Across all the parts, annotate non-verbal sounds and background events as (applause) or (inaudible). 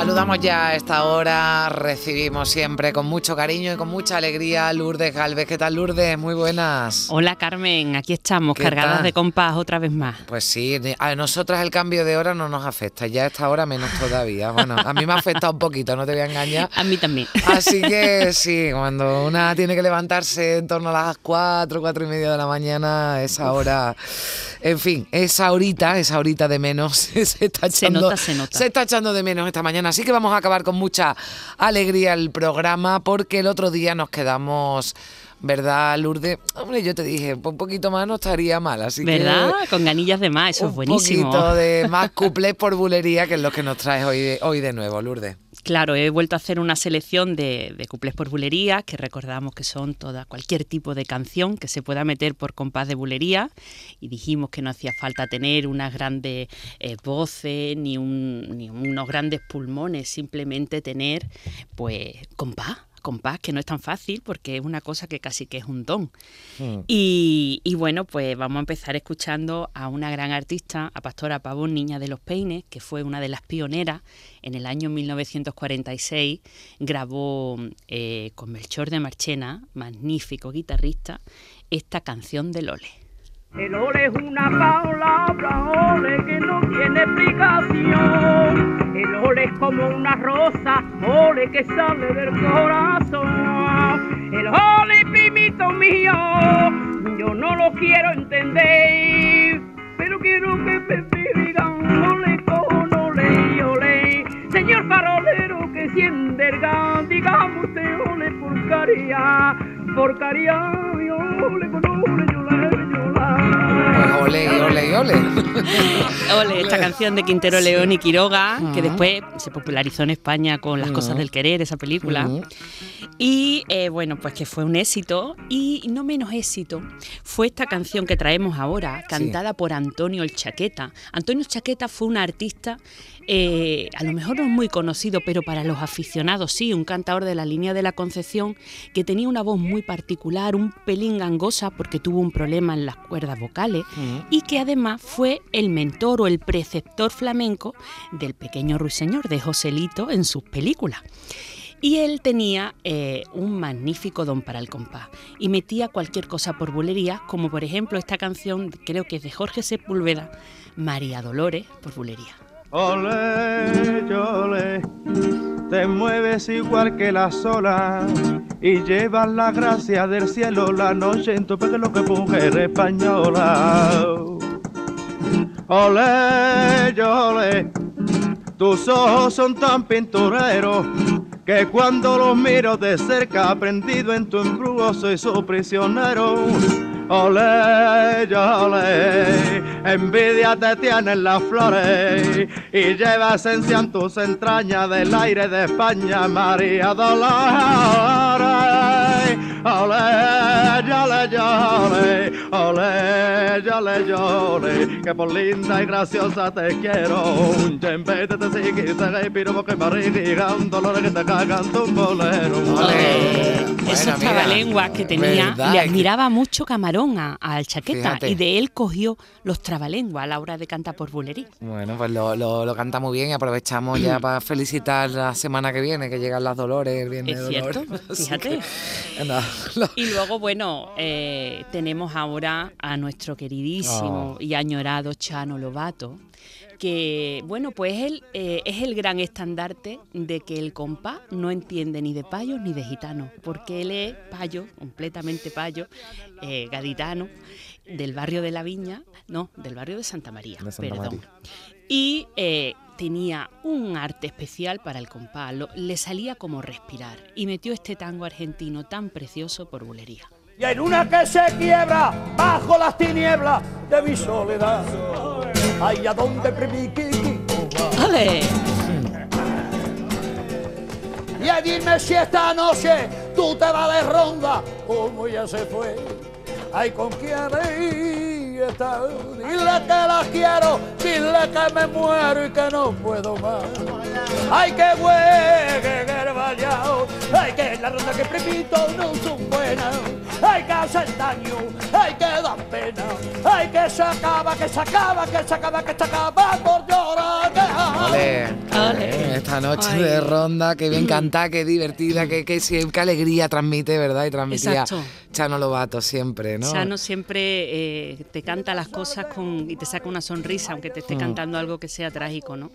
Saludamos ya a esta hora, recibimos siempre con mucho cariño y con mucha alegría a Lourdes Galvez. ¿Qué tal Lourdes? Muy buenas. Hola Carmen, aquí estamos, ¿Qué cargadas tal? de compás otra vez más. Pues sí, a nosotras el cambio de hora no nos afecta, ya a esta hora menos todavía. Bueno, a mí me ha afectado un poquito, no te voy a engañar. A mí también. Así que sí, cuando una tiene que levantarse en torno a las 4, 4 y media de la mañana, esa hora, en fin, esa horita, esa horita de menos, (laughs) se está Se echando, nota, se nota. se está echando de menos esta mañana. Así que vamos a acabar con mucha alegría el programa porque el otro día nos quedamos, ¿verdad, Lourdes? Hombre, yo te dije, un poquito más no estaría mal, así que... ¿Verdad? Con ganillas de más, eso es un buenísimo. poquito de más (laughs) cuplés por bulería, que es lo que nos traes hoy hoy de nuevo, Lourdes. Claro, he vuelto a hacer una selección de, de cuplés por bulería, que recordamos que son toda cualquier tipo de canción que se pueda meter por compás de bulería. Y dijimos que no hacía falta tener unas grandes eh, voces ni, un- ni unos grandes pulmones, simplemente tener, pues, compás. Compás, que no es tan fácil porque es una cosa que casi que es un don. Y, y bueno, pues vamos a empezar escuchando a una gran artista, a Pastora Pavón, Niña de los Peines, que fue una de las pioneras. En el año 1946 grabó eh, con Melchor de Marchena, magnífico guitarrista, esta canción del Ole. El ole es una palabra, ole, que no tiene explicación. Ole como una rosa, ole, que sale del corazón. El ole, primito mío, yo no lo quiero entender, pero quiero que me digan, ole, con ole, ole. Señor farolero que siente el gas, digamos usted, ole, por caridad, por caridad, y ole, con ole. Pues ole, ole, ole. (laughs) Ole, esta canción de Quintero León y Quiroga, que después se popularizó en España con Las cosas del querer, esa película. Y eh, bueno, pues que fue un éxito y no menos éxito fue esta canción que traemos ahora, cantada por Antonio el Chaqueta. Antonio Chaqueta fue un artista, eh, a lo mejor no es muy conocido, pero para los aficionados sí, un cantador de la línea de la Concepción que tenía una voz muy particular, un pelín gangosa porque tuvo un problema en las cuerdas vocales y que además fue el mentor o el preceptor flamenco del pequeño ruiseñor de Joselito en sus películas. Y él tenía eh, un magnífico don para el compás y metía cualquier cosa por bulería, como por ejemplo esta canción, creo que es de Jorge Sepúlveda, María Dolores por bulería. Ole, ole, te mueves igual que la sola y llevas la gracia del cielo la noche en tu pelo que mujer española. Ole, ole, tus ojos son tan pintureros que cuando los miro de cerca aprendido en tu embrujo soy su prisionero. Ole, ole, envidia te tienen las flores y lleva esencia en tus entrañas del aire de España, María Dolores. Ole, ole, ole, ole, ole, ole, que por linda y graciosa te quiero. Y vez de te seguir, te respiro porque me un dolor que te cagan tu bolero. Ole. Esos trabalenguas que tenía, verdad, le que- admiraba mucho Camarón a- al Chaqueta Fíjate. y de él cogió los trabalenguas a la hora de cantar por bulería. Bueno, pues lo, lo- lo canta muy bien y aprovechamos ya (clears throat) para felicitar la semana que viene, que llegan las Dolores, el viernes Es de cierto, (laughs) Dolores. Fíjate. que, Y luego, bueno, eh, tenemos ahora a nuestro queridísimo Oh. y añorado Chano Lobato, que, bueno, pues él eh, es el gran estandarte de que el compás no entiende ni de payos ni de gitanos, porque él es payo, completamente payo, eh, gaditano, del barrio de la Viña, no, del barrio de Santa María, De Santa perdón. María. Y eh, tenía un arte especial para el compás, lo- le salía como respirar, y metió este tango argentino tan precioso por bulería. Y en una que se quiebra bajo las tinieblas de mi soledad. Ay, a dónde. ¡Ale! Y a dime si esta noche tú te vas de ronda, como ya se fue. Ay, con quién, fiesta. Dile que la quiero, dile que me muero y que no puedo más. Ay, el vallado, ay, que la ronda que prepito no son buenas. Ay, que hacen daño, ay, que dan pena. Ay, que se acaba, que se acaba, que se acaba, que se acaba por llorar. Ole, Ole. eh, esta noche Ay. de ronda, que bien cantada, que divertida, que, que, sí, qué alegría transmite, ¿verdad? Y transmitía Exacto. Chano Lobato siempre, ¿no? Chano siempre eh, te canta las cosas con, y te saca una sonrisa, aunque te esté Mm. cantando algo que sea trágico, ¿no?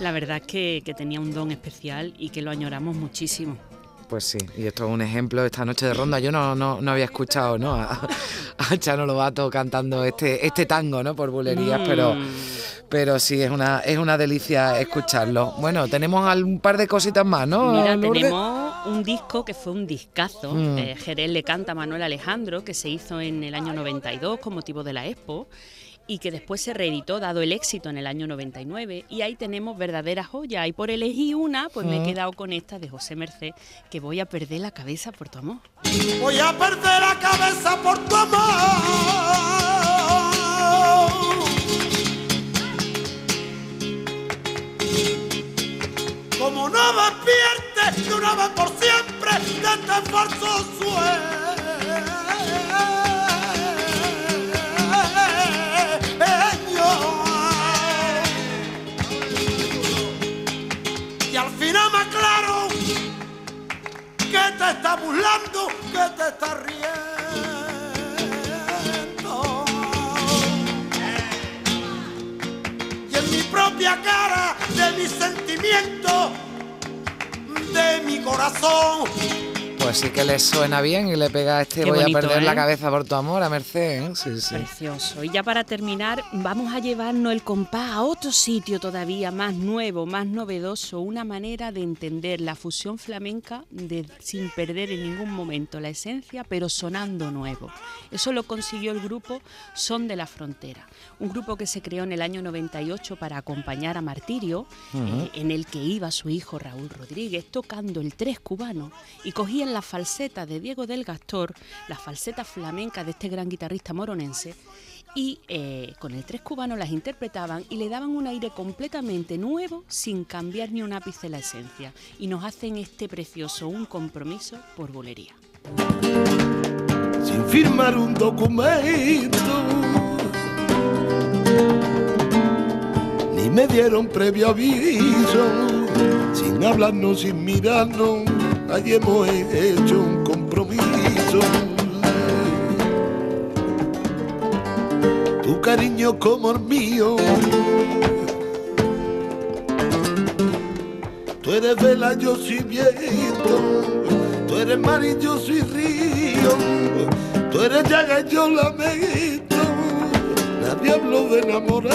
La verdad es que, que tenía un don especial y que lo añoramos muchísimo. Pues sí, y esto es un ejemplo, esta noche de ronda, yo no, no, no había escuchado ¿no? A, a Chano Lobato cantando este, este tango, ¿no? Por bulerías, pero, Mm. pero sí, es una, es una delicia escucharlo. Bueno, tenemos un par de cositas más, ¿no? Mira, Lourdes? tenemos un disco que fue un discazo. Mm. eh, Jerez le canta a Manuel Alejandro, que se hizo en el año 92 con motivo de la Expo y que después se reeditó dado el éxito en el año 99 y ahí tenemos verdaderas joyas y por elegir una pues me he quedado con esta de José Merced que voy a perder la cabeza por tu amor. Voy a perder la cabeza por tu amor. Como no despiertes de una vez por siempre de este falso sueño. Te está burlando, que te está riendo. Y en mi propia cara, de mi sentimiento, de mi corazón, Pues sí que le suena bien y le pega a este Qué voy bonito, a perder la ¿eh? cabeza por tu amor a Merced, ¿eh? Sí, sí. Precioso. Y ya para terminar, vamos a llevarnos el compás a otro sitio todavía más nuevo, más novedoso, una manera de entender la fusión flamenca de- sin perder en ningún momento la esencia, pero sonando nuevo. Eso lo consiguió el grupo Son de la Frontera, un grupo que se creó en el año 98 para acompañar a Martirio, eh, en el que iba su hijo Raúl Rodríguez tocando el tres cubano y cogían la falseta de Diego del Gastor, la falseta flamenca de este gran guitarrista moronense, y eh, con el tres cubano las interpretaban y le daban un aire completamente nuevo sin cambiar ni un ápice la esencia. Y nos hacen este precioso un compromiso por bolería. sin firmar un documento. Ni me dieron previo aviso, sin hablarnos, sin mirarnos, allí hemos hecho un compromiso. Tu cariño como el mío. Tú eres vela, yo soy viento. Tú eres mar y yo soy río. Tú eres llaga y yo lamento. Nadie habló de enamorar.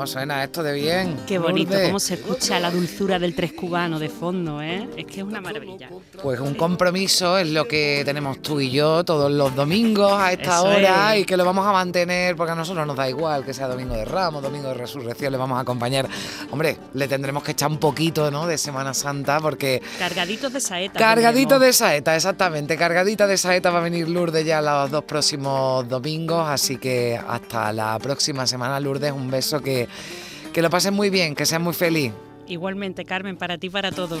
¿Cómo suena esto de bien? Qué bonito, Lourdes? cómo se escucha la dulzura del tres cubano de fondo, ¿eh? Es que es una maravilla. Pues un compromiso es lo que tenemos tú y yo todos los domingos a esta Eso hora es. y que lo vamos a mantener porque a nosotros nos da igual que sea domingo de Ramos, domingo de Resurrección, le vamos a acompañar. Hombre, le tendremos que echar un poquito, ¿no? De Semana Santa porque Cargaditos de saeta. cargadito tendremos. de saeta, exactamente, cargadita de saeta va a venir Lourdes ya los dos próximos domingos, así que hasta la próxima semana Lourdes, un beso que que lo pases muy bien, que seas muy feliz. Igualmente, Carmen, para ti para todos.